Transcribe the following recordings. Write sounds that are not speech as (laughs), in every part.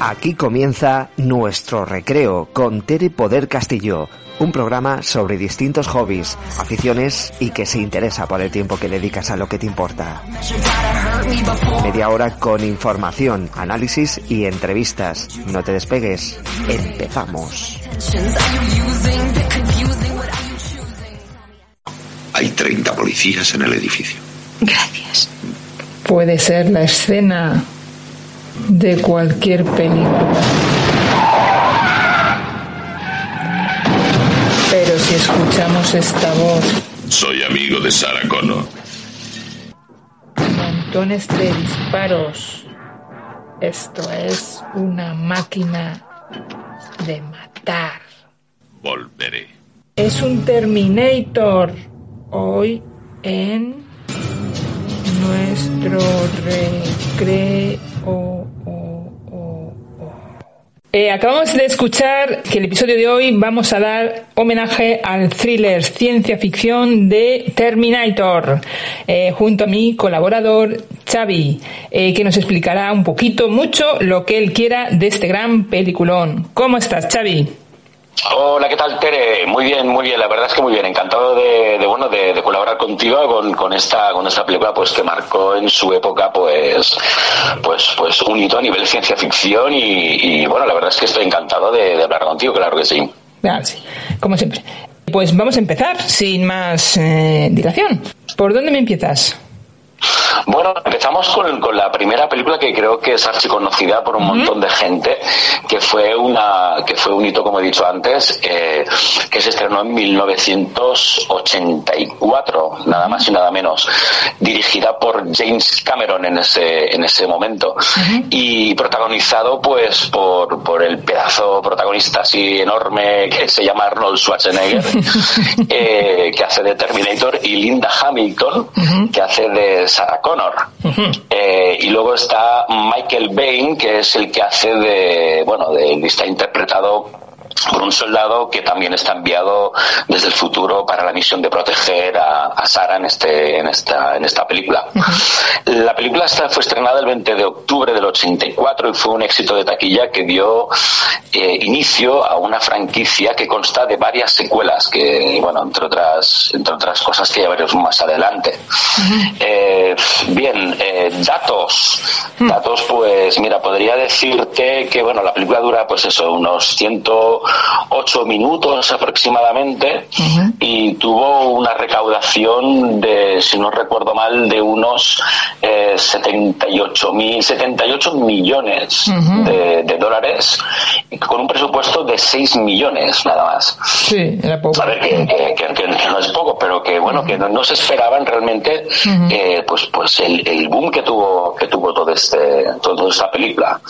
Aquí comienza nuestro recreo con Tere Poder Castillo, un programa sobre distintos hobbies, aficiones y que se interesa por el tiempo que dedicas a lo que te importa. Media hora con información, análisis y entrevistas. No te despegues. Empezamos. Hay 30 policías en el edificio. Gracias puede ser la escena de cualquier película. Pero si escuchamos esta voz... Soy amigo de Sarah Connor. Montones de disparos. Esto es una máquina de matar. Volveré. Es un Terminator. Hoy en nuestro recreo. Eh, acabamos de escuchar que el episodio de hoy vamos a dar homenaje al thriller ciencia ficción de Terminator, eh, junto a mi colaborador Xavi, eh, que nos explicará un poquito, mucho, lo que él quiera de este gran peliculón. ¿Cómo estás, Xavi? Hola, ¿qué tal, Tere? Muy bien, muy bien. La verdad es que muy bien. Encantado de, bueno, de, colaborar contigo con, esta, con esta película, pues que marcó en su época, pues, pues, pues un hito a nivel ciencia ficción y, bueno, la verdad es que estoy encantado de, hablar contigo, claro que sí. Sí, como siempre. Pues vamos a empezar sin más eh, dilación. ¿Por dónde me empiezas? Bueno, empezamos con, con, la primera película que creo que es archiconocida por un montón de gente, que fue una que fue un hito, como he dicho antes, eh, que se estrenó en 1984, nada más y nada menos, dirigida por James Cameron en ese en ese momento y protagonizado pues por, por el pedazo protagonista así enorme que se llama Arnold Schwarzenegger, (laughs) eh, que hace de Terminator, y Linda Hamilton, que hace de Sarah Connor. Eh, y luego está Michael Bain, que es el que hace de, bueno, de, está interpretado por un soldado que también está enviado desde el futuro para la misión de proteger a, a Sara en este en esta en esta película. La película fue estrenada el 20 de octubre del 84 y fue un éxito de taquilla que dio eh, inicio a una franquicia que consta de varias secuelas que bueno entre otras entre otras cosas que ya veremos más adelante. Eh, bien, eh, datos datos pues mira podría decirte que bueno la película dura pues eso unos ciento ocho minutos aproximadamente y tuvo una recaudación de, si no recuerdo mal, de unos eh, 78 mil, 78 millones de, dólares con un presupuesto de 6 millones nada más. Sí, era poco. A ver, que, no es poco, pero que bueno, que no, se esperaban realmente eh, pues pues el, el, boom que tuvo que tuvo todo este toda esta película.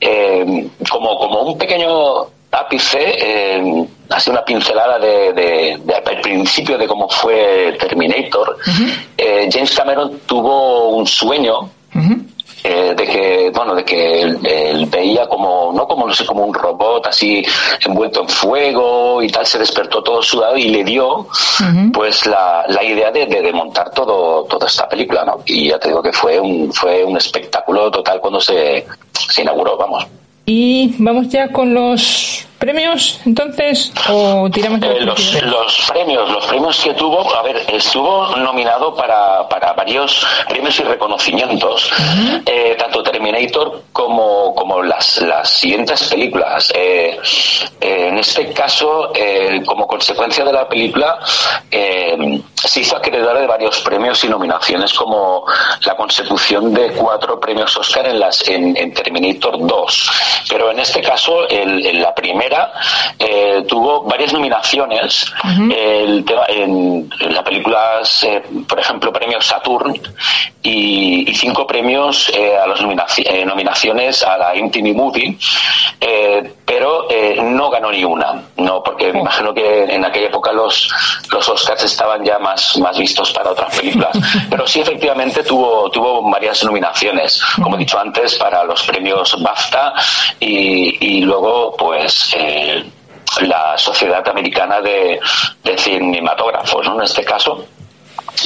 Eh, como, como un pequeño ápice, eh, así una pincelada de, de, principio de cómo fue Terminator. Eh, James Cameron tuvo un sueño eh, de que, bueno, de que él, veía como, no como, no sé, como un robot así envuelto en fuego y tal, se despertó todo sudado y le dio, pues, la, la idea de, de, montar todo, toda esta película, ¿no? Y ya te digo que fue un, fue un espectáculo total cuando se, se inauguró, vamos. Y vamos ya con los premios, entonces, o tiramos eh, los, los, premios, los premios que tuvo, a ver, estuvo nominado para, para varios premios y reconocimientos, eh, tanto Terminator como, como las, las siguientes películas. Eh, en este caso, como consecuencia de la película, eh, se hizo acreedora de varios premios y nominaciones, como la consecución de cuatro premios Oscar en, las, en, Terminator 2. Pero en este caso, en la primera, eh, tuvo varias nominaciones. el en, la película, por ejemplo, premios Saturn y, cinco premios a las nominaciones a la Intimate Movie, pero no ganó ni una. No, porque me imagino que en aquella época los, los Oscars estaban ya más, más vistos para otras películas. (laughs) Pero sí, efectivamente, tuvo, tuvo varias nominaciones, como he dicho antes, para los premios BAFTA y, y luego, pues. Eh, la Sociedad Americana de, de Cinematógrafos, ¿no? En este caso,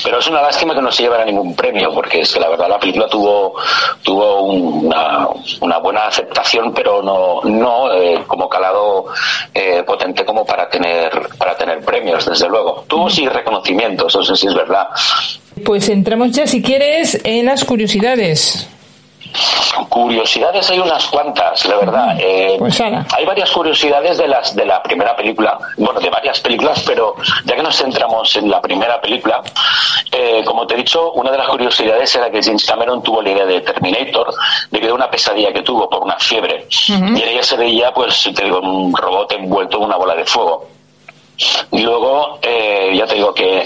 pero es una lástima que no se llevara ningún premio, porque es que la verdad la película tuvo, tuvo una, una buena aceptación, pero no, no eh, como calado eh, potente como para tener, para tener premios, desde luego. Tuvo sí reconocimientos, no sé si es verdad. Pues entramos ya, si quieres, en las curiosidades. Curiosidades hay unas cuantas, la verdad. Eh, pues hay varias curiosidades de las de la primera película, bueno, de varias películas, pero ya que nos centramos en la primera película, eh, como te he dicho, una de las curiosidades era que James Cameron tuvo la idea de Terminator debido a una pesadilla que tuvo por una fiebre. Y en ella se veía, pues, te digo, un robot envuelto en una bola de fuego. Y luego, eh, ya te digo que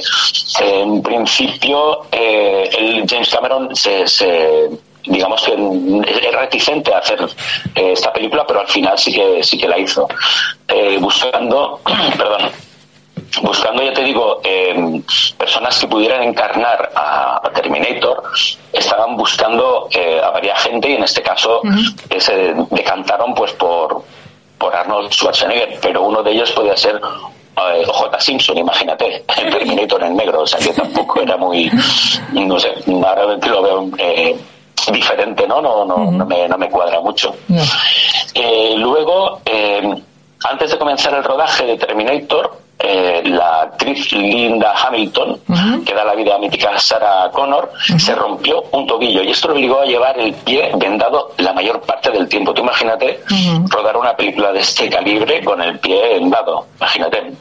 en principio el James Cameron se digamos que es reticente a hacer eh, esta película, pero al final sí que sí que la hizo. Eh, buscando, (clears throat) perdón, buscando, ya te digo, eh, personas que pudieran encarnar a, Terminator, estaban buscando a varias gente y en este caso se decantaron pues por, por Arnold Schwarzenegger, pero uno de ellos podía ser J. Simpson, imagínate, (laughs) el Terminator en negro, o sea que tampoco era muy, no sé, ahora que lo veo diferente, ¿no? No, no, no, me, no me cuadra mucho. Eh, luego, eh, antes de comenzar el rodaje de Terminator, eh, la actriz Linda Hamilton, que da la vida a mítica Sarah Connor, se rompió un tobillo y esto lo obligó a llevar el pie vendado la mayor parte del tiempo. Tú imagínate rodar una película de este calibre con el pie vendado, imagínate.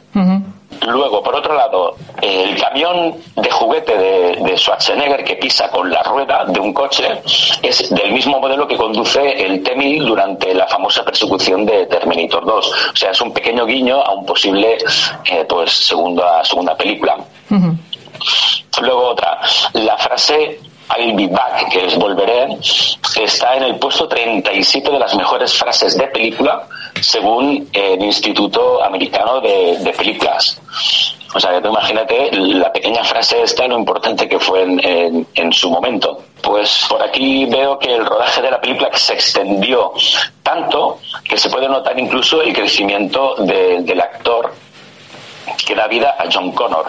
Luego, por otro lado, el camión de juguete de, Schwarzenegger que pisa con la rueda de un coche es del mismo modelo que conduce el T-1000 durante la famosa persecución de Terminator 2. O sea, es un pequeño guiño a un posible eh, pues segunda, segunda película. Luego otra, la frase I'll be back, que es volveré, está en el puesto 37 de las mejores frases de película según el Instituto Americano de, Películas. O sea, tú imagínate la pequeña frase esta, lo importante que fue en, su momento. Pues por aquí veo que el rodaje de la película se extendió tanto que se puede notar incluso el crecimiento del actor que da vida a John Connor.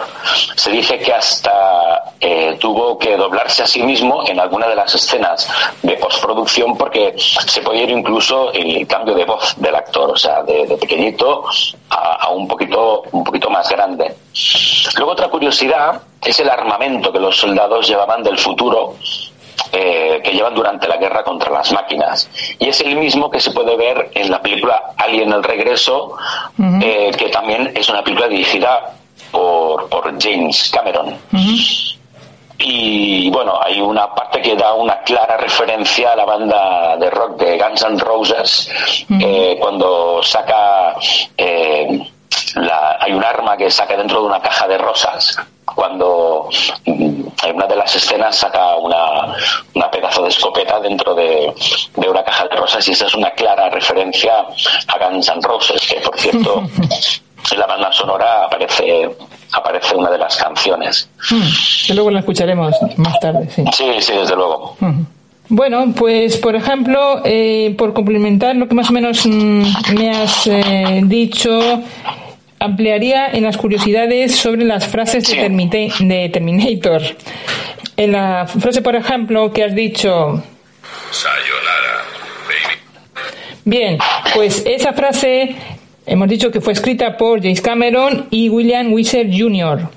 Se dice que hasta eh, tuvo que doblarse a sí mismo en alguna de las escenas de postproducción porque se podía ir incluso el cambio de voz del actor, o sea, de, pequeñito a, un poquito un poquito más grande. Luego otra curiosidad es el armamento que los soldados llevaban del futuro eh, que llevan durante la guerra contra las máquinas. Y es el mismo que se puede ver en la película Alien el Regreso, eh, que también es una película dirigida por, por James Cameron. Y bueno, hay una parte que da una clara referencia a la banda de rock de Guns N' Roses, eh, cuando saca hay un arma que saca dentro de una caja de rosas cuando en una de las escenas saca una, una pedazo de escopeta dentro de, una caja de rosas y esa es una clara referencia a Guns N' Roses, que por cierto (laughs) en la banda sonora aparece aparece una de las canciones. Hmm. Que luego la escucharemos más tarde, sí. Sí, sí, desde luego. Hmm. Bueno, pues por ejemplo, eh, por complementar lo que más o menos mm, me has eh, dicho, ampliaría en las curiosidades sobre las frases de, Terminator. En la frase, por ejemplo, que has dicho... Bien, pues esa frase hemos dicho que fue escrita por James Cameron y William Weiser Jr.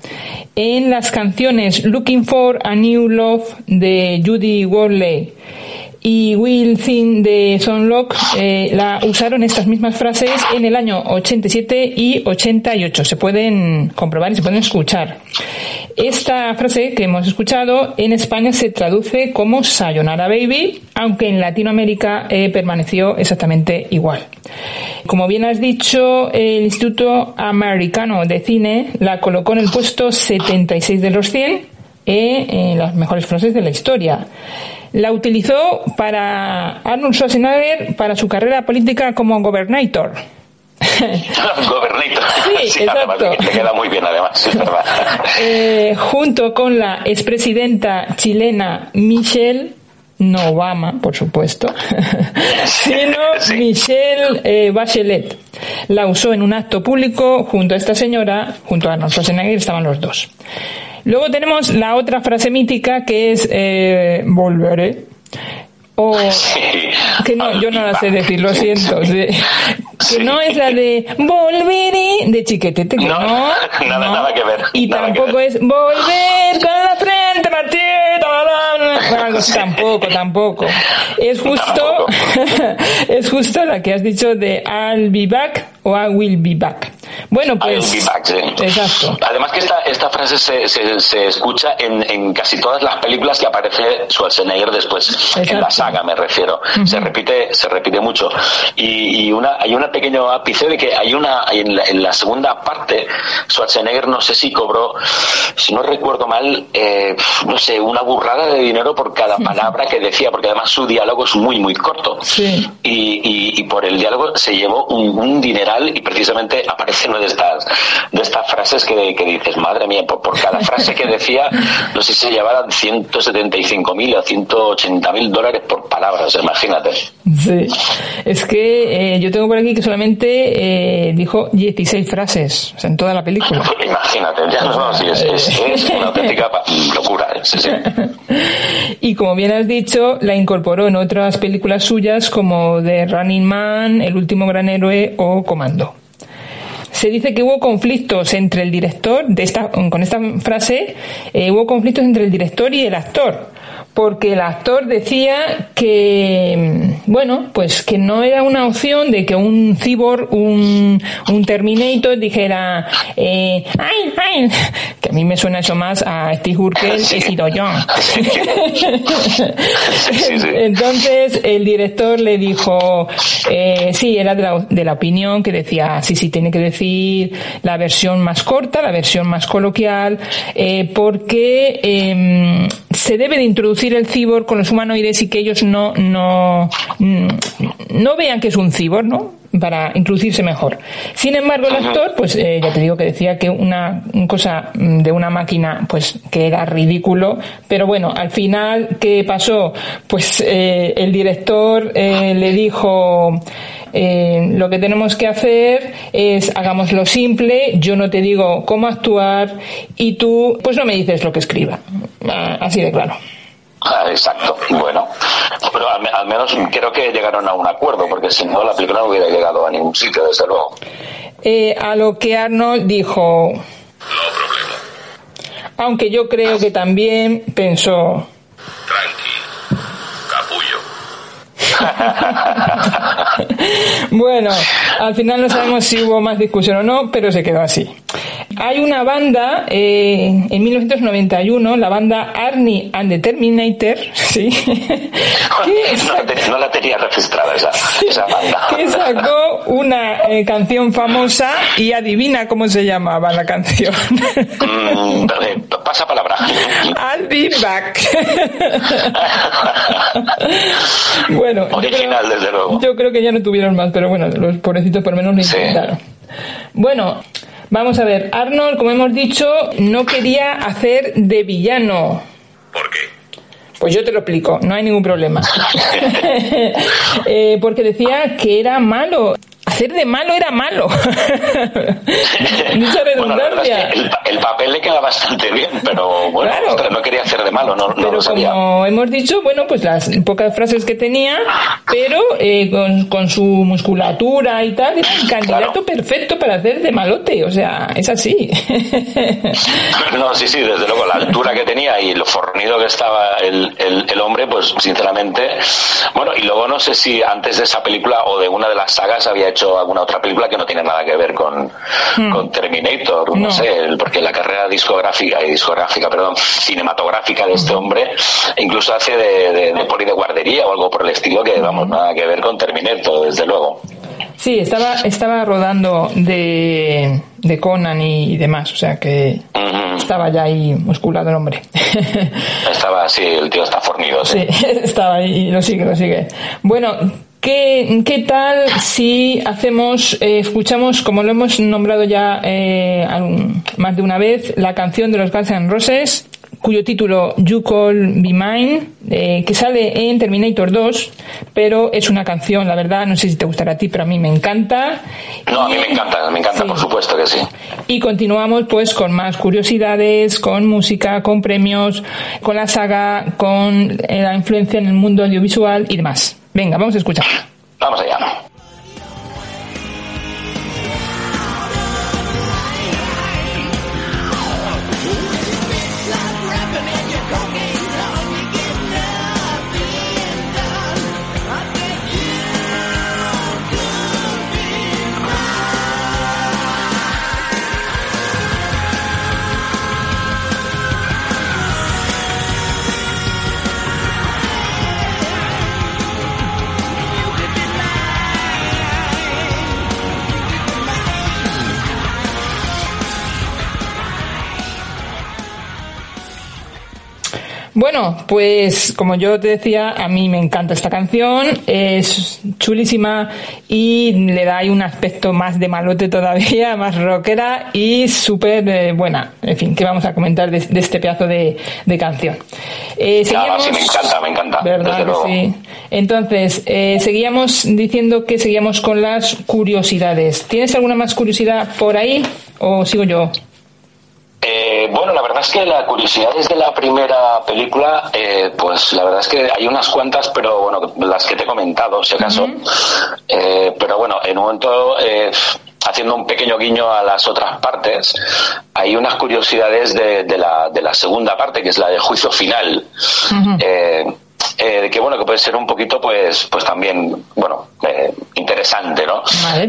en las canciones Looking for a New Love de Judy Worley y Will Thin de Sonlock eh, la usaron estas mismas frases en el año 87 y 88. Se pueden comprobar y se pueden escuchar. Esta frase que hemos escuchado en España se traduce como Sayonara Baby, aunque en Latinoamérica eh, permaneció exactamente igual. Como bien has dicho, el Instituto Americano de Cine la colocó en el puesto 76 de los 100 eh, en las mejores frases de la historia. La utilizó para Arnold Schwarzenegger para su carrera política como gobernator. (laughs) Gobernator. Sí, (laughs) exacto. Te queda muy bien, además, es verdad. (laughs) Eh, junto con la expresidenta chilena Michelle, no Obama, por supuesto, sino Sí. Michelle eh, Bachelet. La usó en un acto público junto a esta señora, junto a Arnold Schwarzenegger, estaban los dos. Luego tenemos la otra frase mítica que es eh, volveré. O que no, yo no la sé decir, lo siento. Que no es la de volveré de chiquetete, que No, no. (laughs) nada- no. nada que ver, Y tampoco ver. es volver con la frente partida. así, tampoco, tampoco. Es justo, (laughs) es justo la que has dicho de I'll be back o I will be back. Bueno, pues. sí. Exacto. Además que esta, esta frase se, se, se escucha en, en casi todas las películas que aparece Schwarzenegger después, en la saga me refiero. Se repite, se repite mucho. Y, y una, hay un pequeño ápice de que hay una, en la, en la segunda parte, Schwarzenegger no sé si cobró, si no recuerdo mal, eh, no sé, una burrada de dinero por cada palabra que decía, porque además su diálogo es muy, muy corto. Sí. Y, y, y por el diálogo se llevó un, un dineral y precisamente aparece de estas de estas frases que, que dices, madre mía, por, por cada frase que decía, no sé si se llevaran 175 mil o 180 mil dólares por palabras, imagínate. Sí. Es que eh, yo tengo por aquí que solamente eh, dijo 16 frases o sea, en toda la película. Imagínate, ya no, no, sí, es, es- es una auténtica locura, eh, sí, sí. (laughs) Y como bien has dicho, la incorporó en otras películas suyas como The Running Man, El último gran héroe o Comando. Se dice que hubo conflictos entre el director, de esta, con esta frase, eh, hubo conflictos entre el director y el actor, porque el actor decía que, mm, bueno, pues que no era una opción de que un cyborg, un, un Terminator dijera, eh, ay, ay, (laughs) que a mí me suena eso más a Steve Urkel, he sido yo. Sí, sí. Entonces el director le dijo, eh, sí, era de la, de la opinión que decía, sí, sí, tiene que decir la versión más corta, la versión más coloquial, eh, porque em, se debe de introducir el cibor con los humanoides y que ellos no, no, mm, no vean que es un cibor, ¿no? Para introducirse mejor. Sin embargo, el actor, pues eh, ya te digo que decía que una cosa mm, de una máquina, pues que era ridículo, pero bueno, al final, ¿qué pasó? Pues eh, el director eh, le dijo, eh, lo que tenemos que hacer es hagámoslo simple, yo no te digo cómo actuar y tú, pues no me dices lo que escriba. Ah, Así de claro. Ah, Exacto, bueno, pero al, al menos creo que llegaron a un acuerdo, porque si no la película no hubiera llegado a ningún sitio, desde luego. Eh, a lo que Arnold dijo, aunque yo creo que también pensó, Tranqui. Capullo. (laughs) Bueno, al final no sabemos si hubo más discusión o no, pero se quedó así. Hay una banda, eh, en 1991, la banda Arnie and the Terminator, (laughs) ¿sí? (laughs) que, No la, te- no la tenía registrada esa, (laughs) esa banda. que sacó una eh, canción famosa y adivina cómo se llamaba la canción. Mm, eh, pasa palabra. I'll be back. bueno, Original, creo- desde luego. Yo creo que ya no tuvieron más, pero bueno, los pobrecitos por menos lo Sí. intentaron. Bueno, vamos a ver. Arnold, como hemos dicho, no quería hacer de villano. ¿Por qué? Pues yo te lo explico, no hay ningún problema. (laughs) Eh, porque decía que era malo hacer de malo era malo. (laughs) Mucha redundancia. el, papel le queda bastante bien, pero bueno, no quería hacer de malo, no, pero Como hemos dicho, bueno, pues las pocas frases que tenía, pero eh, con, su musculatura y tal, era el candidato perfecto para hacer de malote, o sea, es así. (laughs) no, sí, sí, desde luego, la altura que tenía y lo fornido que estaba el, el hombre, pues sinceramente, bueno, y luego no sé si antes de esa película o de una de las sagas había hecho alguna otra película que no tiene nada que ver con, hmm. Terminator, no, sé, porque la carrera discográfica y discográfica, perdón, cinematográfica de este hombre incluso hace de, de, poli de guardería o algo por el estilo que vamos nada que ver con Terminator, desde luego. Sí, estaba, estaba rodando de, de Conan y, demás, o sea que estaba ya ahí musculado el hombre. (laughs) estaba, sí, el tío está fornido. Sí, sí (laughs) estaba ahí y lo sigue, lo sigue. Bueno, ¿Qué, ¿Qué, tal si hacemos, eh, escuchamos, como lo hemos nombrado ya eh, más de una vez, la canción de los Guns N' Roses, cuyo título You Call Be Mine, eh, que sale en Terminator 2, pero es una canción, la verdad, no sé si te gustará a ti, pero a mí me encanta. No, a mí me encanta, me encanta, por supuesto que sí. Y continuamos pues con más curiosidades, con música, con premios, con la saga, con la influencia en el mundo audiovisual y demás. Venga, vamos a escuchar. Vamos allá. Bueno, pues como yo te decía, a mí me encanta esta canción, es chulísima y le da ahí un aspecto más de malote todavía, (laughs) más rockera y súper eh, buena. En fin, ¿qué vamos a comentar de, este pedazo de, canción? Eh, seguíamos, sí, me encanta, me encanta. ¿Verdad sí? Entonces, eh, seguíamos diciendo que seguíamos con las curiosidades. ¿Tienes alguna más curiosidad por ahí o sigo yo? Eh, bueno, la verdad es que la curiosidad de la primera película, eh, pues la verdad es que hay unas cuantas, pero bueno, las que te he comentado, si acaso. Eh, pero bueno, en un momento, haciendo un pequeño guiño a las otras partes, hay unas curiosidades de, la, de la segunda parte, que es la de juicio final eh, que bueno que puede ser un poquito pues pues también bueno eh, interesante no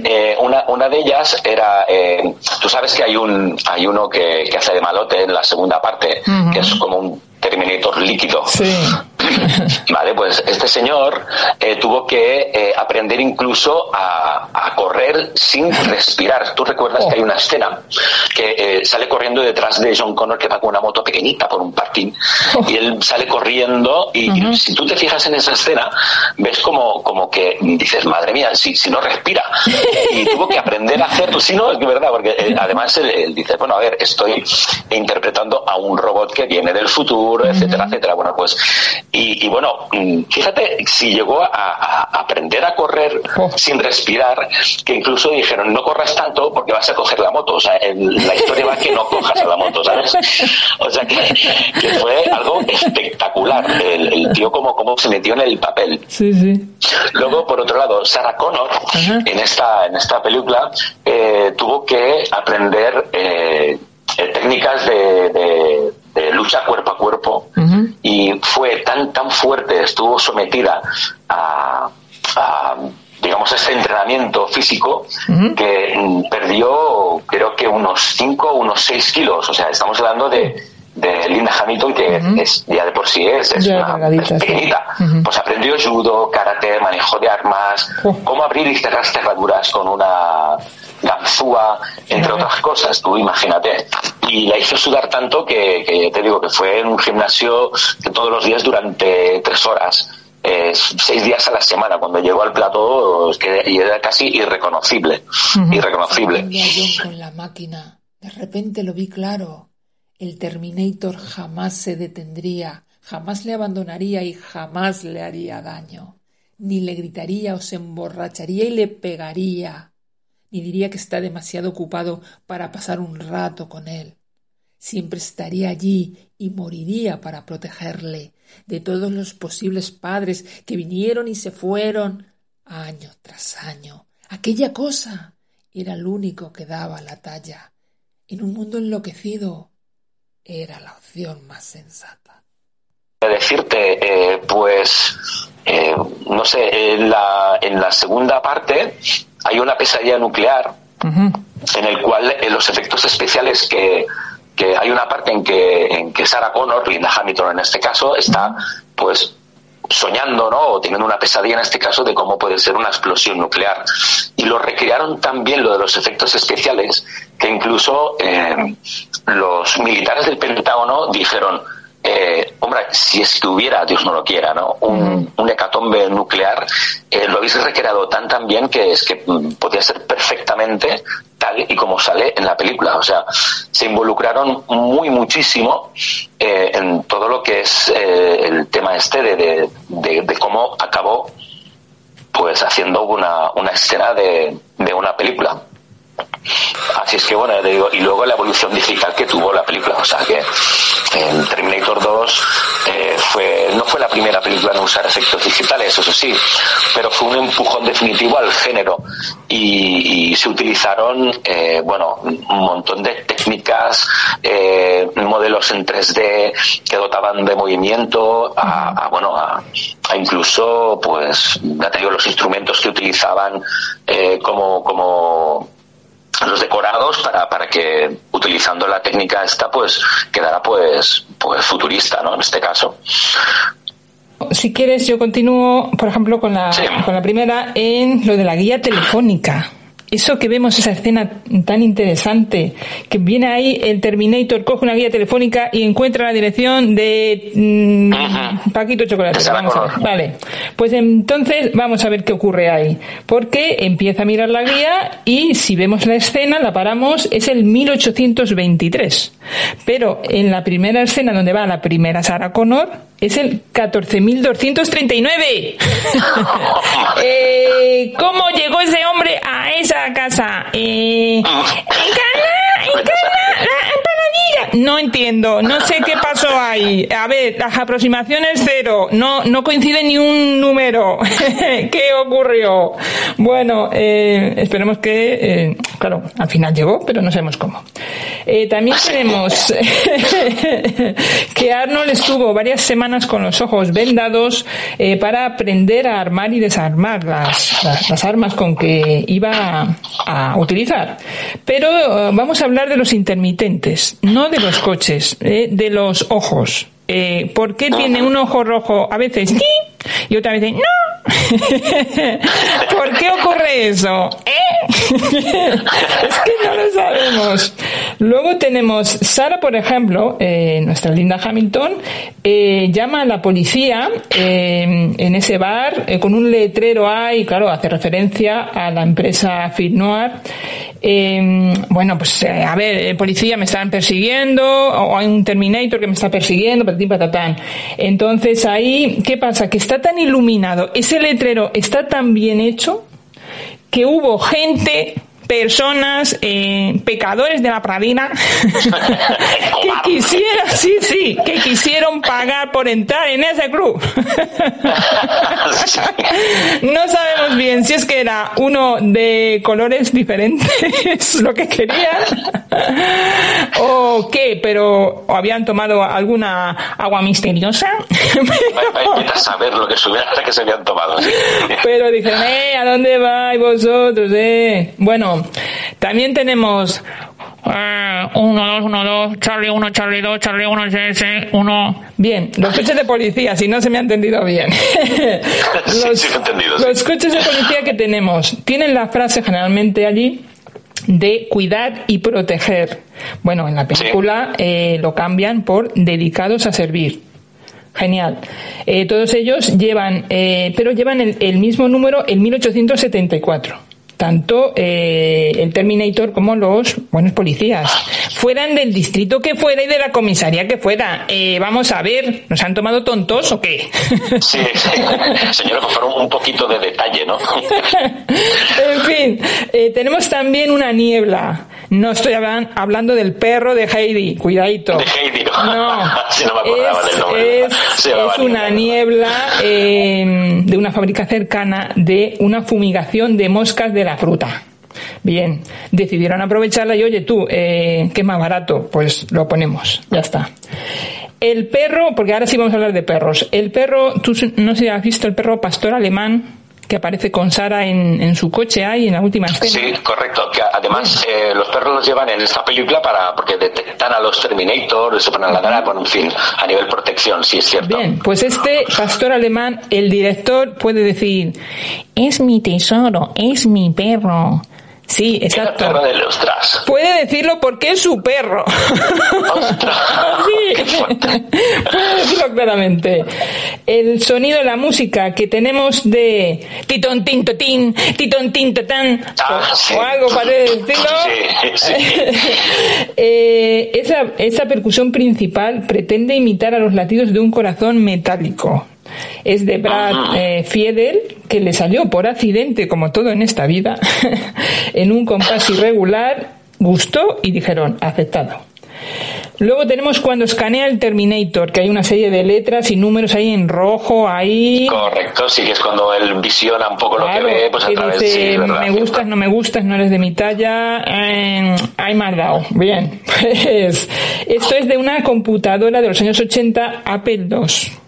eh, una, una de ellas era eh, tú sabes que hay un hay uno que, que hace de malote en la segunda parte que es como un Terminator líquido. Sí. (laughs) Vale, pues este señor eh, tuvo que eh, aprender incluso a, correr sin respirar. Tú recuerdas que hay una escena que eh, sale corriendo detrás de John Connor que va con una moto pequeñita por un parking y él sale corriendo y, si tú te fijas en esa escena ves como, como que dices, madre mía, si, si no respira. (laughs) Y tuvo que aprender a hacerlo. Si no, es verdad, porque además él dice, bueno, a ver, estoy interpretando a un robot que viene del futuro etcétera, etcétera. Bueno, pues, y, bueno, mm, fíjate, si llegó a, aprender a correr oh. sin respirar, que incluso dijeron, no corras tanto porque vas a coger la moto. O sea, la historia va que no cojas la moto, ¿sabes? O sea, que, fue algo espectacular. El, tío como, como se metió en el papel. Sí, sí. Luego, por otro lado, Sarah Connor, en esta, en esta película, eh, tuvo que aprender eh, técnicas de, lucha cuerpo a cuerpo y fue tan tan fuerte, estuvo sometida a, digamos este entrenamiento físico que mm, perdió creo que unos 5 unos 6 kilos, o sea, estamos hablando de de Linda Hamilton, que es, ya de por sí es, es una pequeñita. Pues aprendió judo, karate, manejo de armas, cómo abrir y cerrar cerraduras con una ganzúa, entre otras cosas, tú imagínate. Y la hizo sudar tanto que, te digo que fue en un gimnasio todos los días durante tres horas. Eh, seis días a la semana. Cuando llegó al plató que, y era casi irreconocible. Irreconocible. con la máquina. De repente lo vi claro. El Terminator jamás se detendría, jamás le abandonaría y jamás le haría daño. Ni le gritaría o se emborracharía y le pegaría ni diría que está demasiado ocupado para pasar un rato con él. Siempre estaría allí y moriría para protegerle de todos los posibles padres que vinieron y se fueron año tras año. Aquella cosa era el único que daba la talla. En un mundo enloquecido era la opción más sensata. Decirte, eh, pues, eh, no sé, en la, en la segunda parte hay una pesadilla nuclear en el cual eh, los efectos especiales que, que hay una parte en que, en que Sarah Connor, Linda Hamilton en este caso, está pues soñando, ¿no? O teniendo una pesadilla en este caso de cómo puede ser una explosión nuclear. Y lo recrearon también lo de los efectos especiales, que incluso eh, los militares del Pentágono dijeron, eh, hombre, si es que hubiera, Dios no lo quiera, ¿no? Un, un hecatombe nuclear, eh, lo habéis recreado tan tan bien que es que mm, podía ser perfectamente tal y como sale en la película. O sea, se involucraron muy muchísimo eh, en todo lo que es el tema este de, de, de, de, cómo acabó pues haciendo una, una escena de, de una película. Así es que bueno, y luego la evolución digital que tuvo la película, o sea que en Terminator 2 eh, fue, no fue la primera película en usar efectos digitales, eso sí, pero fue un empujón definitivo al género. Y, y se utilizaron, eh, bueno, un montón de técnicas, eh, modelos en 3D que dotaban de movimiento, a, a bueno, a, a, incluso, pues, ya te digo, los instrumentos que utilizaban eh, como, como los decorados para, para que utilizando la técnica esta pues quedara pues pues futurista no en este caso. Si quieres yo continúo por ejemplo con la sí. con la primera en lo de la guía telefónica eso que vemos, esa escena tan interesante, que viene ahí el Terminator, coge una guía telefónica y encuentra la dirección de mmm. Paquito Chocolate. Vamos a ver. Vale. Pues entonces vamos a ver qué ocurre ahí. Porque empieza a mirar la guía y si vemos la escena, la paramos, es el 1823. Pero en la primera escena donde va la primera Sarah Connor, es el 14.239. (laughs) (laughs) eh, ¿Cómo llegó ese hombre a casa? Eh, ¡Encana! ¡Encana! ¡La empanadilla! No entiendo, no sé qué pasó ahí. A ver, las aproximaciones cero, no, no coincide ni un número. (laughs) ¿Qué ocurrió? Bueno, eh, esperemos que, eh, claro, al final llegó, pero no sabemos cómo. Eh, también tenemos (laughs) que Arnold estuvo varias semanas con los ojos vendados para aprender a armar y desarmar las, las, armas con que iba a, utilizar. Pero vamos a hablar de los intermitentes, no de los coches, de los ojos. Eh, ¿Por qué tiene un ojo rojo a veces sí y otra vez no? (laughs) ¿Por qué ocurre eso? ¿Eh? (laughs) es que no lo sabemos. Luego tenemos Sara, por ejemplo, eh, nuestra linda Hamilton, eh, llama a la policía eh, en ese bar con un letrero ahí, claro, hace referencia a la empresa Fit Noir. bueno, pues a ver, policía, me están persiguiendo, o hay un Terminator que me está persiguiendo, patatín, patatán. Entonces ahí, ¿qué pasa? Que está tan iluminado, ese letrero está tan bien hecho que hubo gente personas, eh, pecadores de la pradina, (laughs) que quisieron, sí, sí, que quisieron pagar por entrar en ese club. (laughs) no sabemos bien si es que era uno de colores diferentes, (laughs) lo que querían, o qué, pero habían tomado alguna agua misteriosa. Pero... saber lo que subiera que se habían tomado. pero dijeron, eh, ¿a dónde vais vosotros? Eh? Bueno, también tenemos eh, uno, dos, uno, dos, Charlie 1, Charlie 2, Charlie 1, SS, 1. Bien, los coches de policía, si no se me ha entendido bien. los, (laughs) sí, sí, entendido, sí. los coches de policía que tenemos tienen la frase generalmente allí de cuidar y proteger. Bueno, en la película eh, lo cambian por dedicados a servir. Genial. Eh, todos ellos llevan, eh, pero llevan el, el mismo número, el 1874 tanto eh, el Terminator como los buenos policías. Fueran del distrito que fuera y de la comisaría que fuera. Eh, vamos a ver, ¿nos han tomado tontos o qué? Sí, (laughs) sí. señora, por favor, un poquito de detalle, ¿no? (laughs) en fin, eh, tenemos también una niebla. No estoy hablan- hablando del perro de Heidi, cuidadito. De Heidi, no. No, (laughs) Sí, no me acordaba es, del nombre. es- una niebla. niebla eh, de una fábrica cercana de una fumigación de moscas de la fruta. Bien, decidieron aprovecharla y oye tú, eh, ¿qué más barato? Pues lo ponemos, ya está. El perro, porque ahora sí vamos a hablar de perros. El perro, tú no sé si has visto el perro pastor alemán que aparece con Sara en, en su coche ahí en la última escena. Sí, correcto. Que además eh, los perros los llevan en esta película para porque detectan a los Terminator, se ponen a ladrar, bueno, en fin, a nivel protección, sí es cierto. Bien, pues este pastor alemán, el director puede decir, es mi tesoro, es mi perro. Sí, Era exacto. perro de los tras. Puede decirlo porque es su perro. ¡Ostras! (laughs) ¡Qué sí, puede decirlo claramente. El sonido de la música que tenemos de titón tinto tin, titón tinto tan, Ah, o, sí. o algo parecido decirlo. Sí. (laughs) Eh, esa, esa percusión principal pretende imitar a los latidos de un corazón metálico. Es de Brad eh, Fiedel, que le salió por accidente, como todo en esta vida, (laughs) en un compás irregular, gustó y dijeron, aceptado. Luego tenemos cuando escanea el Terminator, que hay una serie de letras y números ahí en rojo, ahí... Correcto, sí que es cuando él visiona un poco lo que ve, pues a través dice, sí, verdad, me gustas, no me gustas, no eres de mi talla, eh, hay más dado. Bien, (laughs) pues esto es de una computadora de los años 80, Apple II.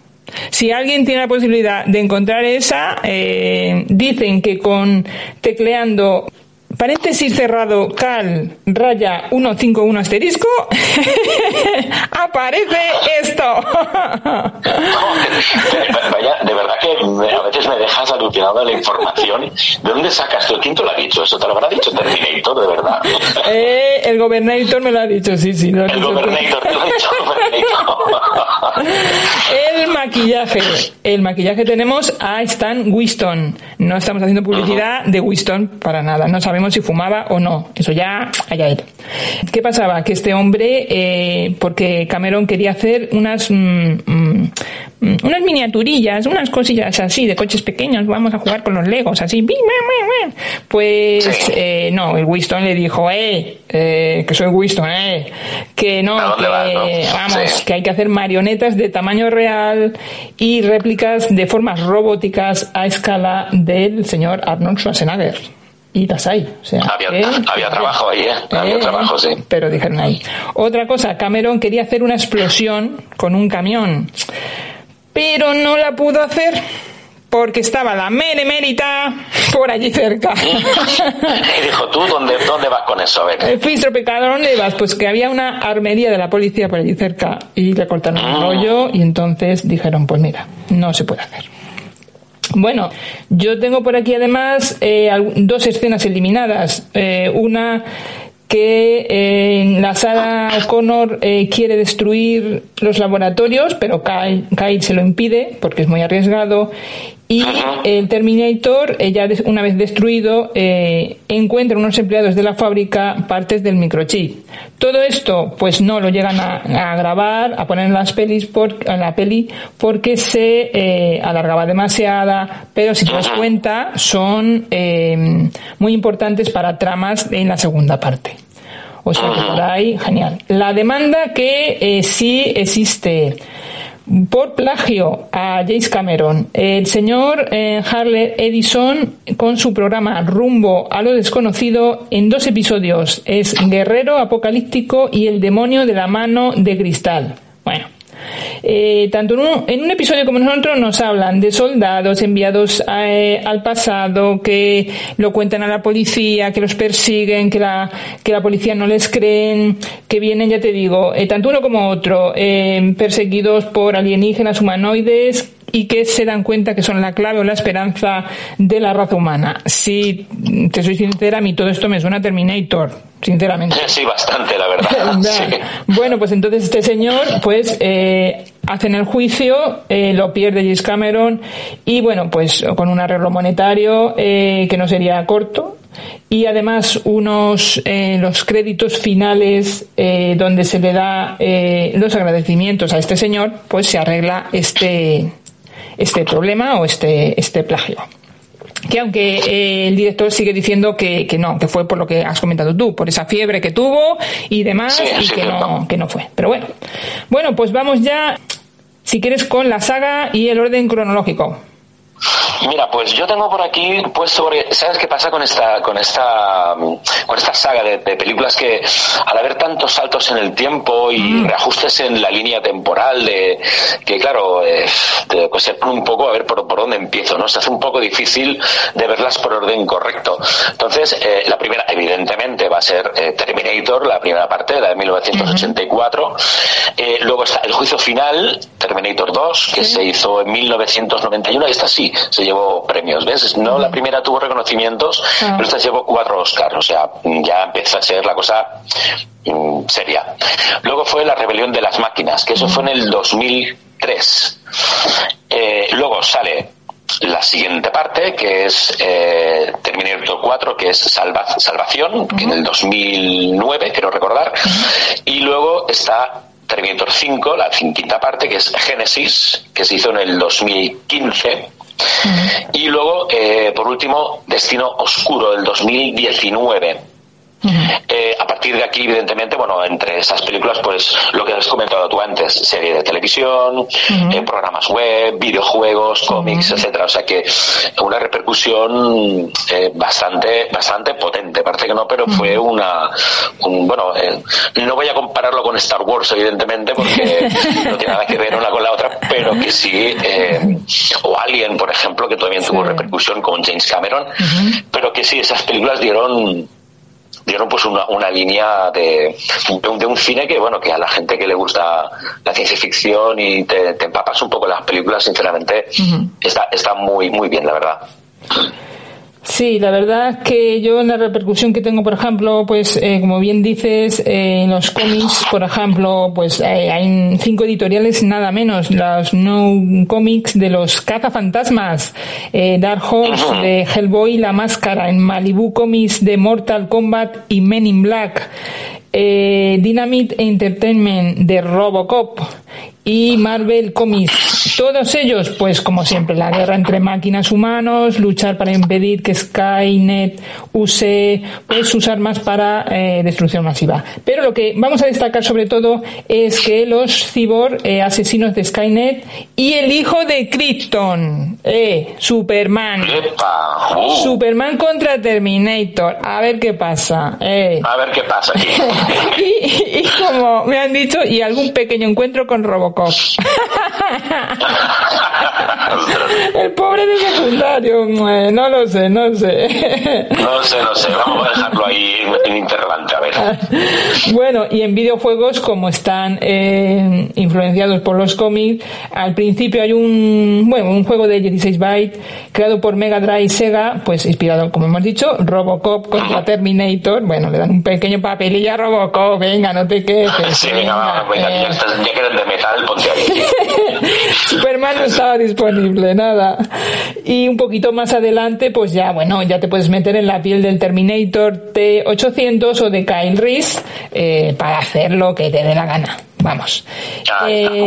Si alguien tiene la posibilidad de encontrar esa, eh, dicen que con tecleando paréntesis cerrado cal raya 151 asterisco (laughs) aparece esto. (laughs) Vaya, de verdad que a veces me dejas alucinado de la información. ¿De dónde sacas tú? ¿Quién te lo ha dicho? Eso te lo habrá dicho Terminator, de verdad. Eh, el gobernator me lo ha dicho, sí, sí, lo El dicho. Gobernator, te lo ha dicho Gobernator. El maquillaje. El maquillaje tenemos a Stan Winston. No estamos haciendo publicidad de Winston para nada. No sabemos si fumaba o no. Eso ya allá él. ¿Qué pasaba? Que este hombre, eh, porque Cameron quería hacer unas mm, mm, unas miniaturillas, unas cosillas así de coches pequeños. Vamos a jugar con los Legos, así. Pues eh, no, el Winston le dijo, eh, eh, que soy Winston, eh, que no, ¿A dónde que vas, no? vamos, Sí. que hay que hacer marionetas de tamaño real y réplicas de formas robóticas a escala del señor Arnold Schwarzenegger. Y las hay. O sea, Había, que- había trabajo ahí, ¿eh? Había Eh, trabajo, sí. Pero dijeron ahí. Otra cosa, Cameron quería hacer una explosión con un camión, pero no la pudo hacer porque estaba la meremérita por allí cerca. (laughs) Y dijo, ¿tú dónde, dónde vas con eso? A ver. El pecador, ¿dónde vas? Pues que había una armería de la policía por allí cerca y le cortaron el Ah. rollo y entonces dijeron, pues mira, no se puede hacer. Bueno, yo tengo por aquí además eh, dos escenas eliminadas. Eh, una que eh, la Sarah O'Connor eh, quiere destruir los laboratorios, pero Kyle se lo impide porque es muy arriesgado. Y el Terminator, eh, ya una vez destruido, eh, encuentra unos empleados de la fábrica partes del microchip. Todo esto, pues no lo llegan a, grabar, a poner en las pelis, en la peli, porque se eh, alargaba demasiada, pero si te das cuenta, son eh, muy importantes para tramas en la segunda parte. O sea que por ahí, genial. La demanda que sí existe por plagio a James Cameron. El señor eh, Harley Edison con su programa Rumbo a lo desconocido en dos episodios es Guerrero Apocalíptico y El demonio de la mano de cristal. Bueno, eh, tanto en un, en un episodio como en otro nos hablan de soldados enviados a, eh, al pasado que lo cuentan a la policía, que los persiguen, que la, que la policía no les creen, que vienen, ya te digo, eh, tanto uno como otro, eh, perseguidos por alienígenas humanoides y que se dan cuenta que son la clave o la esperanza de la raza humana. Si te soy sincera, a mí todo esto me suena a Terminator, sinceramente. (laughs) Sí, bastante, la verdad. (laughs) Sí. Bueno, pues entonces este señor, pues, eh, hacen el juicio, eh, lo pierde James Cameron y bueno, pues con un arreglo monetario eh, que no sería corto y además unos eh, los créditos finales eh, donde se le da eh, los agradecimientos a este señor, pues se arregla este este problema o este este plagio. que aunque eh, el director sigue diciendo que, que, no, que fue por lo que has comentado tú, por esa fiebre que tuvo y demás, y que, no, que no fue. Pero bueno. Bueno, pues vamos ya, si quieres, con la saga y el orden cronológico. Mira, pues yo tengo por aquí, pues sobre, ¿sabes qué pasa con esta, con esta, con esta saga de, películas que al haber tantos saltos en el tiempo y mm. reajustes en la línea temporal de, que claro, eh, pues se pone un poco a ver por, por dónde empiezo, ¿no? Se hace un poco difícil de verlas por orden correcto. Entonces, eh, la primera, evidentemente, va a ser eh, Terminator, la primera parte, la de 1984. luego está El juicio final, Terminator 2, que se hizo en 1991, y esta sí, se llevó premios, ¿ves? No la primera tuvo reconocimientos, ah. pero esta llevó cuatro Oscars, o sea, ya empieza a ser la cosa mm, seria. Luego fue La rebelión de las máquinas, que eso fue en el 2003. Eh, luego sale la siguiente parte, que es eh, Terminator 4, que es Salvación, que en el 2009, quiero recordar. Y luego está Terminator 5, la quinta parte, que es Genesis, que se hizo en el 2015. Y luego, eh, por último, Destino Oscuro del 2019 eh, a partir de aquí, evidentemente, bueno, entre esas películas, pues lo que has comentado tú antes, serie de televisión, eh, programas web, videojuegos, cómics, etcétera. O sea que una repercusión eh, bastante, bastante potente. Parece que no, pero fue una, bueno, no voy a compararlo con Star Wars, evidentemente, porque (laughs) no tiene nada que ver una con la otra, pero que sí, o Alien, por ejemplo, que también tuvo repercusión con James Cameron, pero que sí, esas películas dieron dieron pues una, una línea de, de, un cine que bueno que a la gente que le gusta la ciencia ficción y te, empapas un poco las películas sinceramente está está muy muy bien la verdad Sí, la verdad es que yo en la repercusión que tengo, por ejemplo, pues eh, como bien dices, eh, en los cómics, por ejemplo, pues eh, hay cinco editoriales nada menos, los no cómics de los cazafantasmas, Dark Horse de Hellboy, La Máscara, en Malibu Comics de Mortal Kombat y Men in Black, Dynamite Entertainment de Robocop y Marvel Comics. Todos ellos, pues como siempre, la guerra entre máquinas humanos, luchar para impedir que Skynet use pues, sus armas para eh, destrucción masiva. Pero lo que vamos a destacar sobre todo es que los cyborg eh, asesinos de Skynet y el hijo de Krypton, eh, Superman. Superman contra Terminator. A ver qué pasa. Eh. A ver qué pasa. (laughs) y, y como me han dicho, y algún pequeño encuentro con Robocop. (laughs) El pobre de secundario, no lo sé, no sé. No sé, no sé, vamos a dejarlo ahí en interrogante, a ver. (laughs) Bueno, y en videojuegos, como están eh, influenciados por los cómics, al principio hay un, bueno, un juego de 16 bytes creado por Mega Drive y Sega, pues inspirado, como hemos dicho, Robocop contra Terminator. Bueno, le dan un pequeño papelillo a Robocop, venga, no te quedes. Sí, venga, venga, ya, ya que eres de metal, (laughs) Superman no estaba disponible, Y un poquito más adelante, pues ya, bueno, ya te puedes meter en la piel del Terminator T800 o de Kyle Reese eh, para hacer lo que te dé la gana. Vamos. Eh,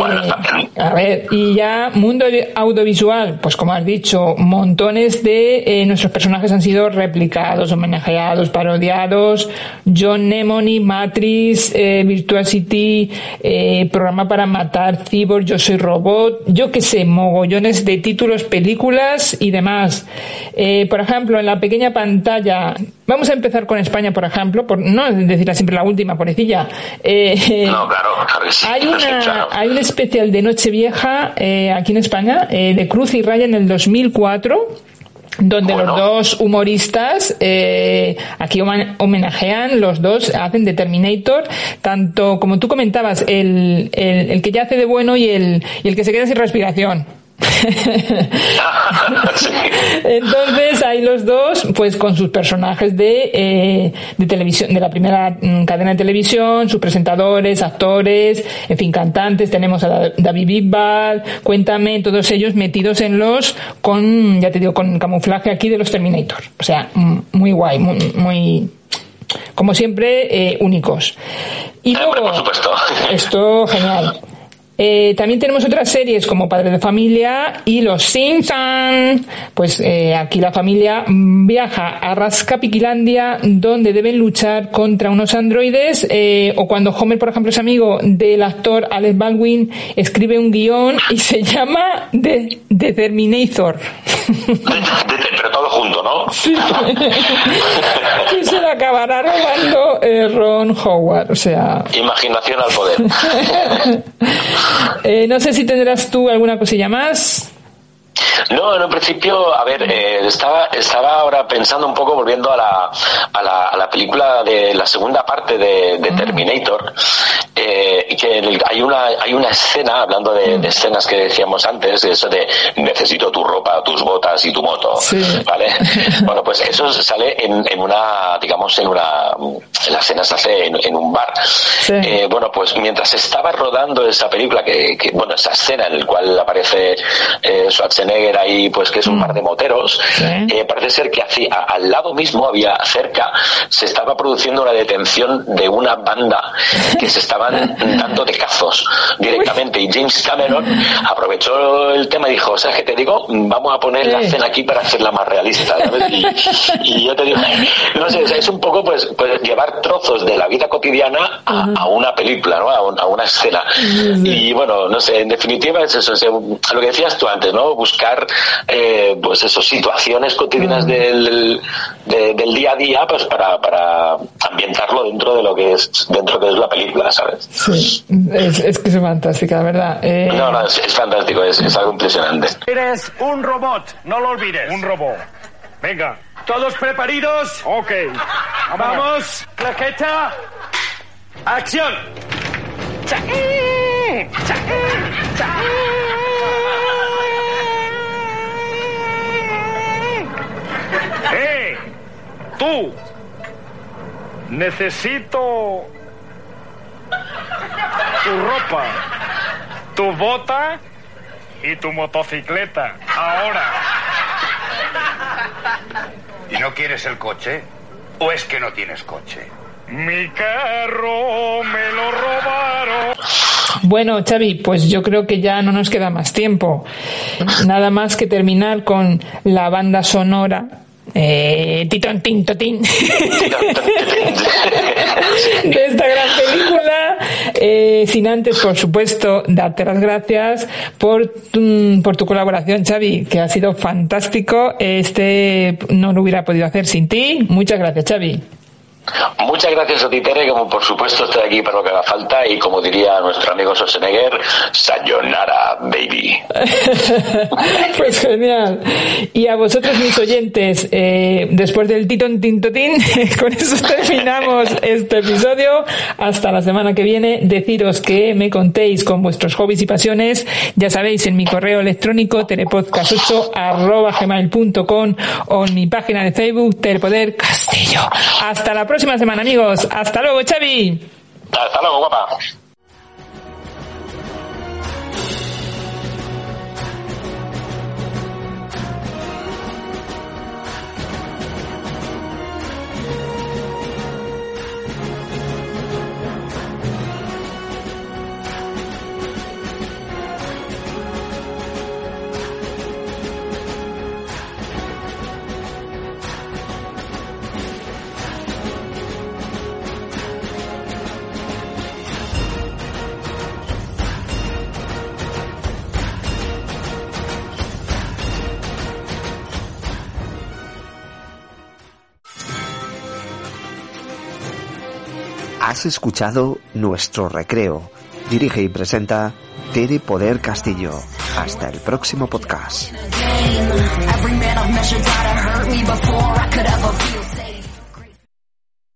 a ver, y ya mundo audiovisual, pues como has dicho, montones de eh, nuestros personajes han sido replicados, homenajeados, parodiados. John Nemoni, Matrix, eh, Virtual City, eh, Programa para Matar, Cyborg, Yo Soy Robot, yo que sé, mogollones de títulos, películas y demás. por ejemplo, en la pequeña pantalla, vamos a empezar con España, por ejemplo, por no decirla siempre la última, pobrecilla. no, claro hay, una, hay un especial de Nochevieja eh, aquí en España, eh, de Cruz y Raya en el 2004 donde los dos humoristas eh, aquí homenajean, los dos hacen de Terminator, tanto como tú comentabas, el, el, el que ya hace de bueno y el, y el que se queda sin respiración. (laughs) Entonces hay los dos, pues con sus personajes de, eh, de televisión, de la primera mm, cadena de televisión, sus presentadores, actores, en fin, cantantes. Tenemos a David Bisbal, Cuéntame, todos ellos metidos en los con, ya te digo, con camuflaje aquí de los Terminator. O sea, muy guay, muy, muy como siempre, eh, únicos. Y luego, por supuesto. esto genial. Eh, también tenemos otras series como Padre de Familia y Los Simpson. Pues eh, aquí la familia viaja a Rascapiquilandia donde deben luchar contra unos androides eh, o cuando Homer, por ejemplo, es amigo del actor Alex Baldwin, escribe un guion y se llama The, The Terminator. pero todo junto, ¿no? Sí. y se le acabará robando Ron Howard, o sea... Imaginación al poder. (laughs) Eh, no sé si tendrás tú alguna cosilla más. No, en un principio, a ver, eh, estaba, estaba ahora pensando un poco, volviendo a la, a la, a la película de la segunda parte de, de Terminator, eh, que hay una, hay una escena, hablando de, de, escenas que decíamos antes, eso de necesito tu ropa, tus botas y tu moto, Sí. ¿vale? (laughs) bueno, pues eso sale en, en una, digamos, en una, la escena se hace en, en un bar. Sí. Eh, bueno, pues mientras estaba rodando esa película, que, que bueno, esa escena en la cual aparece eh, Schwarzenegger ahí, pues que es un par de moteros, Sí. parece ser que hacia, al lado mismo había cerca, se estaba produciendo una detención de una banda que se estaban dando de cazos directamente y James Cameron aprovechó el tema y dijo, ¿sabes qué te digo? Vamos a poner la escena aquí para hacerla más realista. ¿sabes? Y, y yo te digo, no sé, o sea, es un poco pues, pues llevar trozos de la vida cotidiana a, a una película, ¿no? A, un- a una escena. Y bueno, no sé, en definitiva es eso, o sea, lo que decías tú antes, ¿no? Buscar, eh, pues eso, situaciones cotidianas del, de- del día a día, pues para, para ambientarlo dentro de lo que es, dentro de lo que es la película, ¿sabes? Sí, es, es que es fantástica, la verdad. Eh, No, no, es, es fantástico, es, es algo impresionante. Eres un robot, no lo olvides. Un robot. Venga, ¿todos preparidos? Ok. Vamos, claqueta. Acción. ¡Eh! ¡Tú! Necesito tu ropa, tu bota y tu motocicleta. Ahora. ¿Y no quieres el coche? ¿O es que no tienes coche? Mi carro me lo robaron. Bueno, Xavi, pues yo creo que ya no nos queda más tiempo. Nada más que terminar con la banda sonora. Eh, titón, tin, totín. (laughs) de esta gran película. Eh, sin antes, por supuesto, darte las gracias por tu, por tu colaboración, Xavi, que ha sido fantástico. Este no lo hubiera podido hacer sin ti. Muchas gracias, Xavi. Muchas gracias a ti, Tere, como por supuesto estoy aquí para lo que haga falta y como diría nuestro amigo Schwarzenegger, sayonara, baby. (laughs) Pues genial. Y a vosotros, mis oyentes, eh, después del titón tintotín, (laughs) con eso terminamos este episodio. Hasta la semana que viene, deciros que me contéis con vuestros hobbies y pasiones. Ya sabéis, en mi correo electrónico, telepodcast8 arroba gmail.com o en mi página de Facebook, Telepoder Castillo. Hasta la próxima semana, amigos. Hasta luego, Xavi. Hasta luego, guapa. Escuchado Nuestro Recreo. Dirige y presenta Tere Poder Castillo. Hasta el próximo podcast.